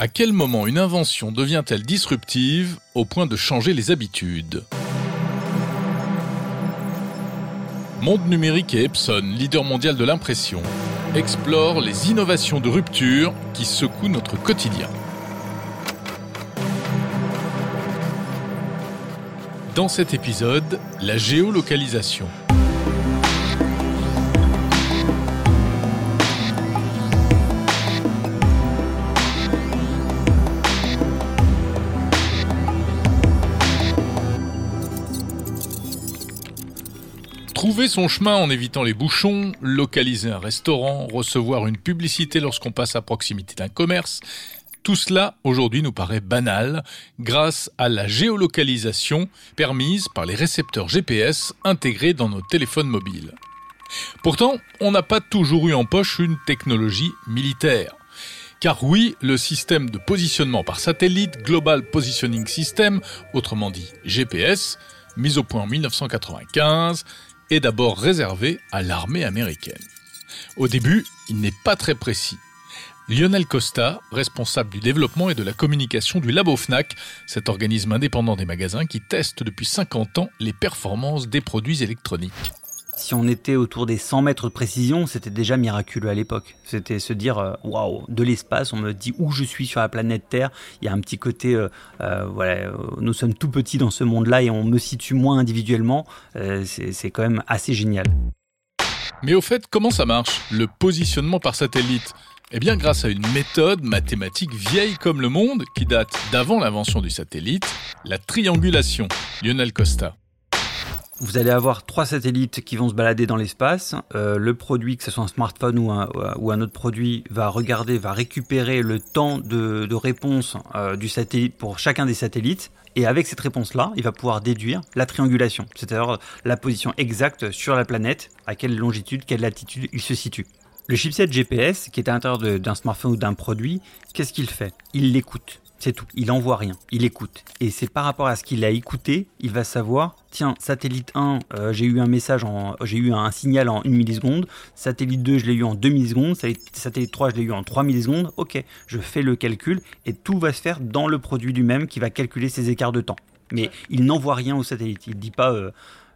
À quel moment une invention devient-elle disruptive au point de changer les habitudes? Monde numérique et Epson, leader mondial de l'impression, explorent les innovations de rupture qui secouent notre quotidien. Dans cet épisode, la géolocalisation. Trouver son chemin en évitant les bouchons, localiser un restaurant, recevoir une publicité lorsqu'on passe à proximité d'un commerce, tout cela aujourd'hui nous paraît banal grâce à la géolocalisation permise par les récepteurs GPS intégrés dans nos téléphones mobiles. Pourtant, on n'a pas toujours eu en poche une technologie militaire. Car oui, le système de positionnement par satellite Global Positioning System, autrement dit GPS, mis au point en 1995, est d'abord réservé à l'armée américaine. Au début, il n'est pas très précis. Lionel Costa, responsable du développement et de la communication du Labo FNAC, cet organisme indépendant des magasins qui teste depuis 50 ans les performances des produits électroniques. Si on était autour des 100 mètres de précision, c'était déjà miraculeux à l'époque. C'était se dire, euh, waouh, de l'espace, on me dit où je suis sur la planète Terre. Il y a un petit côté, euh, euh, voilà, nous sommes tout petits dans ce monde-là et on me situe moins individuellement. c'est quand même assez génial. Mais au fait, comment ça marche, le positionnement par satellite? Eh bien, grâce à une méthode mathématique vieille comme le monde, qui date d'avant l'invention du satellite, la triangulation. Lionel Costa. Vous allez avoir trois satellites qui vont se balader dans l'espace. Euh, le produit, que ce soit un smartphone ou un, autre produit, va regarder, va récupérer le temps de, de réponse euh, du satellite pour chacun des satellites. Et avec cette réponse-là, il va pouvoir déduire la triangulation, c'est-à-dire la position exacte sur la planète, à quelle longitude, quelle latitude il se situe. Le chipset GPS, qui est à l'intérieur d'un smartphone ou d'un produit, qu'est-ce qu'il fait? Il l'écoute. C'est tout. Il envoie rien. Il écoute. Et c'est par rapport à ce qu'il a écouté, il va savoir tiens, satellite 1, euh, j'ai eu un message, en, j'ai eu un signal en 1 milliseconde. Satellite 2, je l'ai eu en 2 millisecondes. Satellite 3, je l'ai eu en 3 millisecondes. Ok, je fais le calcul et tout va se faire dans le produit lui-même qui va calculer ces écarts de temps. Mais il n'envoie rien au satellite. Il ne dit pas. Euh,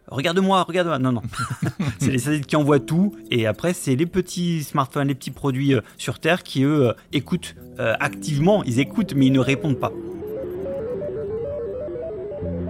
regarde-moi, regarde-moi. Non, non. c'est les satellites qui envoient tout. Et après, c'est les petits smartphones, les petits produits euh, sur Terre qui, eux, euh, écoutent euh, activement. Ils écoutent, mais ils ne répondent pas.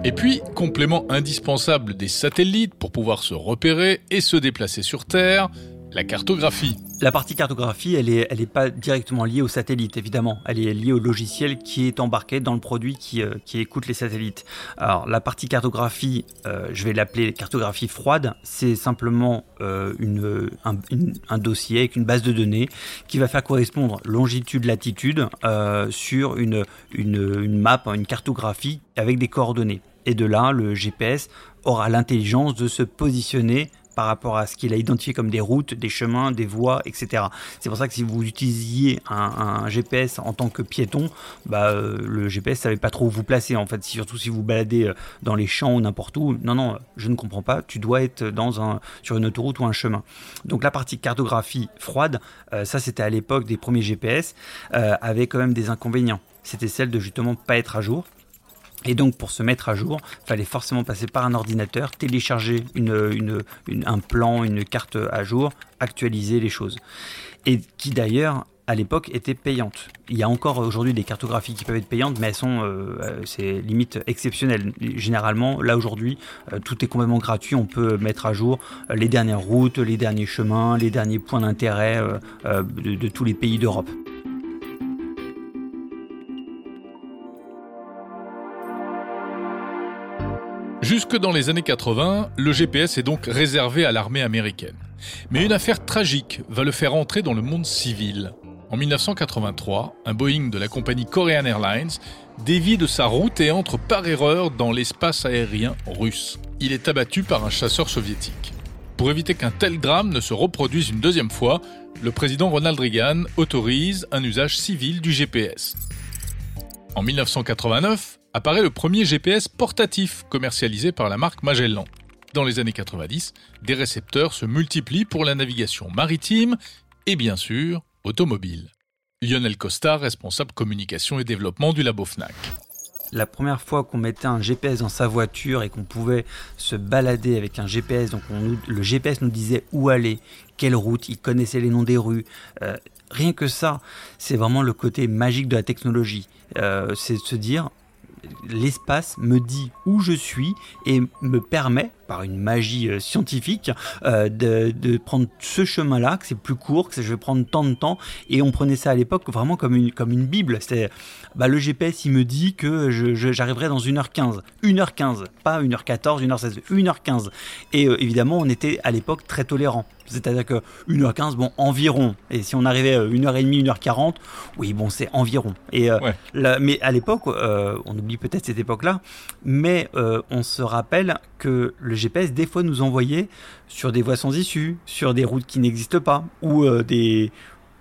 Et puis, complément indispensable des satellites pour pouvoir se repérer et se déplacer sur Terre, la cartographie. La partie cartographie, elle n'est elle pas directement liée au satellite, évidemment. Elle est liée au logiciel qui est embarqué dans le produit qui, euh, qui écoute les satellites. Alors, la partie cartographie, euh, je vais l'appeler cartographie froide, c'est simplement euh, une, un, dossier avec une base de données qui va faire correspondre longitude-latitude sur une, une, une map, une cartographie avec des coordonnées. Et de là, le GPS aura l'intelligence de se positionner par rapport à ce qu'il a identifié comme des routes, des chemins, des voies, etc. C'est pour ça que si vous utilisiez un, GPS en tant que piéton, bah, euh, le GPS savait pas trop où vous placer en fait, surtout si vous baladez euh, dans les champs ou n'importe où. Non, non, je ne comprends pas. Tu dois être sur une autoroute ou un chemin. Donc la partie cartographie froide, euh, ça c'était à l'époque des premiers GPS, avait quand même des inconvénients. C'était celle de justement pas être à jour. Et donc pour se mettre à jour, fallait forcément passer par un ordinateur, télécharger un plan, une carte à jour, actualiser les choses. Et qui d'ailleurs à l'époque était payante. Il y a encore aujourd'hui des cartographies qui peuvent être payantes, mais elles sont, euh, euh, c'est limite exceptionnel. Généralement, là aujourd'hui, euh, tout est complètement gratuit. On peut mettre à jour les dernières routes, les derniers chemins, les derniers points d'intérêt de tous les pays d'Europe. Jusque dans les années 80, le GPS est donc réservé à l'armée américaine. Mais une affaire tragique va le faire entrer dans le monde civil. En 1983, un Boeing de la compagnie Korean Airlines dévie de sa route et entre par erreur dans l'espace aérien russe. Il est abattu par un chasseur soviétique. Pour éviter qu'un tel drame ne se reproduise une deuxième fois, le président Ronald Reagan autorise un usage civil du GPS. En 1989, apparaît le premier GPS portatif commercialisé par la marque Magellan. Dans les années 90, des récepteurs se multiplient pour la navigation maritime et bien sûr automobile. Lionel Costa, responsable communication et développement du labo FNAC la première fois qu'on mettait un GPS dans sa voiture et qu'on pouvait se balader avec un GPS, donc le GPS nous disait où aller, quelle route, il connaissait les noms des rues. Euh, rien que ça, c'est vraiment le côté magique de la technologie. Euh, c'est de se dire, l'espace me dit où je suis et me permet, par une magie euh, scientifique, euh, de, prendre ce chemin-là, que c'est plus court, que je vais prendre tant de temps. Et on prenait ça à l'époque vraiment comme une, comme une bible. C'était, bah, le GPS, il me dit que j'arriverai dans 1h15. 1h15, pas 1h14, 1h16, 1h15. Et euh, évidemment, on était à l'époque très tolérant. C'est-à-dire que 1h15, bon, environ. Et si on arrivait à 1h30, 1h40, oui, bon, c'est environ. Et, euh, mais à l'époque, euh, on oublie peut-être cette époque-là, mais euh, on se rappelle le GPS, des fois, nous envoyait sur des voies sans issue, sur des routes qui n'existent pas, ou des.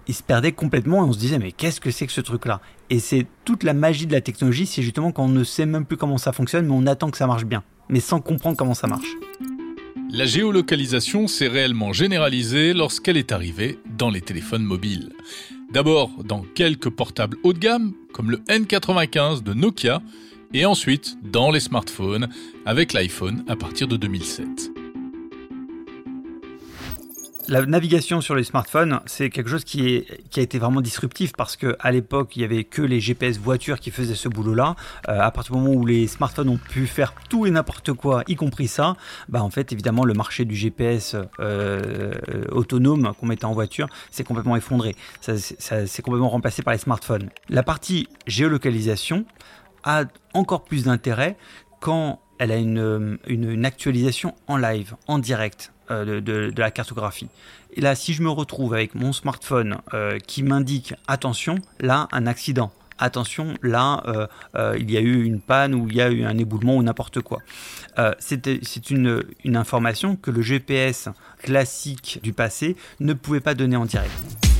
Il se perdait complètement et on se disait, mais qu'est-ce que c'est que ce truc-là? Et c'est toute la magie de la technologie, c'est justement quand on ne sait même plus comment ça fonctionne, mais on attend que ça marche bien, mais sans comprendre comment ça marche. La géolocalisation s'est réellement généralisée lorsqu'elle est arrivée dans les téléphones mobiles. D'abord dans quelques portables haut de gamme, comme le N95 de Nokia, et ensuite dans les smartphones, avec l'iPhone à partir de 2007 la navigation sur les smartphones, c'est quelque chose qui, est, qui a été vraiment disruptif parce qu'à l'époque, il n'y avait que les GPS voitures qui faisaient ce boulot-là. Euh, à partir du moment où les smartphones ont pu faire tout et n'importe quoi, y compris ça, bah en fait, évidemment, le marché du GPS euh, autonome qu'on mettait en voiture s'est complètement effondré. Ça, s'est complètement remplacé par les smartphones. La partie géolocalisation a encore plus d'intérêt quand elle a une, une actualisation en live, en direct. Euh, de, la cartographie. Et là, si je me retrouve avec mon smartphone euh, qui m'indique attention, là, un accident. Attention, là, euh, il y a eu une panne ou il y a eu un éboulement ou n'importe quoi. c'est une, une information que le GPS classique du passé ne pouvait pas donner en direct.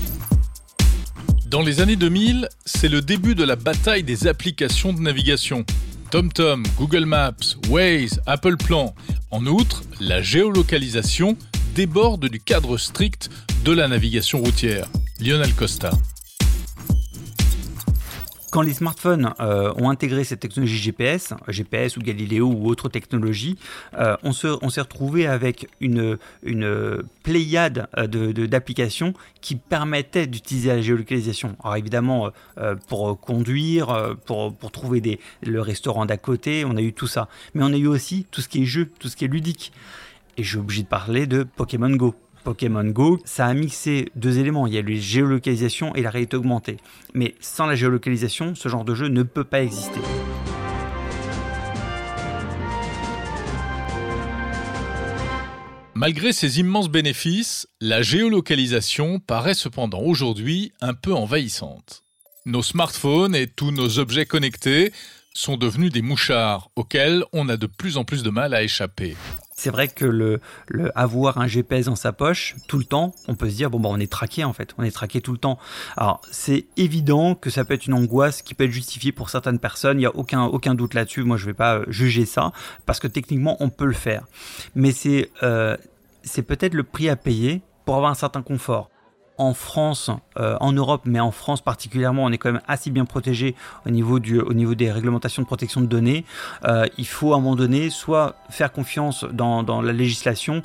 Dans les années 2000, c'est le début de la bataille des applications de navigation. TomTom, Google Maps, Waze, Apple Plan en outre, la géolocalisation déborde du cadre strict de la navigation routière. Lionel Costa. Quand les smartphones euh, ont intégré cette technologie GPS, GPS ou Galileo ou autre technologie, euh, on s'est retrouvé avec une, pléiade euh, d'applications qui permettaient d'utiliser la géolocalisation. Alors évidemment, pour conduire, pour, pour trouver le restaurant d'à côté, on a eu tout ça. Mais on a eu aussi tout ce qui est jeu, tout ce qui est ludique. Et j'ai obligé de parler de Pokémon Go. Pokémon Go, ça a mixé deux éléments. Il y a la géolocalisation et la réalité augmentée. Mais sans la géolocalisation, ce genre de jeu ne peut pas exister. Malgré ses immenses bénéfices, la géolocalisation paraît cependant aujourd'hui un peu envahissante. Nos smartphones et tous nos objets connectés sont devenus des mouchards auxquels on a de plus en plus de mal à échapper. C'est vrai que le, avoir un GPS dans sa poche tout le temps, on peut se dire bon bah on est traqué en fait, on est traqué tout le temps. Alors c'est évident que ça peut être une angoisse qui peut être justifiée pour certaines personnes, il n'y a aucun aucun doute là-dessus. Moi je vais pas euh, juger ça parce que techniquement on peut le faire, mais c'est euh, c'est peut-être le prix à payer pour avoir un certain confort en France, euh, en Europe, mais en France particulièrement, on est quand même assez bien protégé au niveau, du, au niveau des réglementations de protection de données. Euh, il faut à un moment donné soit faire confiance dans, la législation.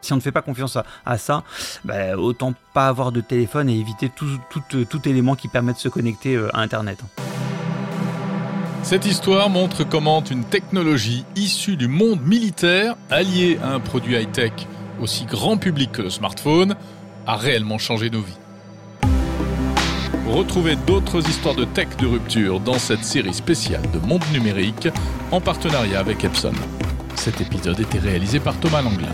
Si on ne fait pas confiance à, ça, bah, autant pas avoir de téléphone et éviter tout, tout, tout élément qui permet de se connecter euh, à Internet. Cette histoire montre comment une technologie issue du monde militaire, alliée à un produit high-tech aussi grand public que le smartphone, a réellement changé nos vies. Retrouvez d'autres histoires de tech de rupture dans cette série spéciale de Monde Numérique en partenariat avec Epson. Cet épisode était réalisé par Thomas Langlin.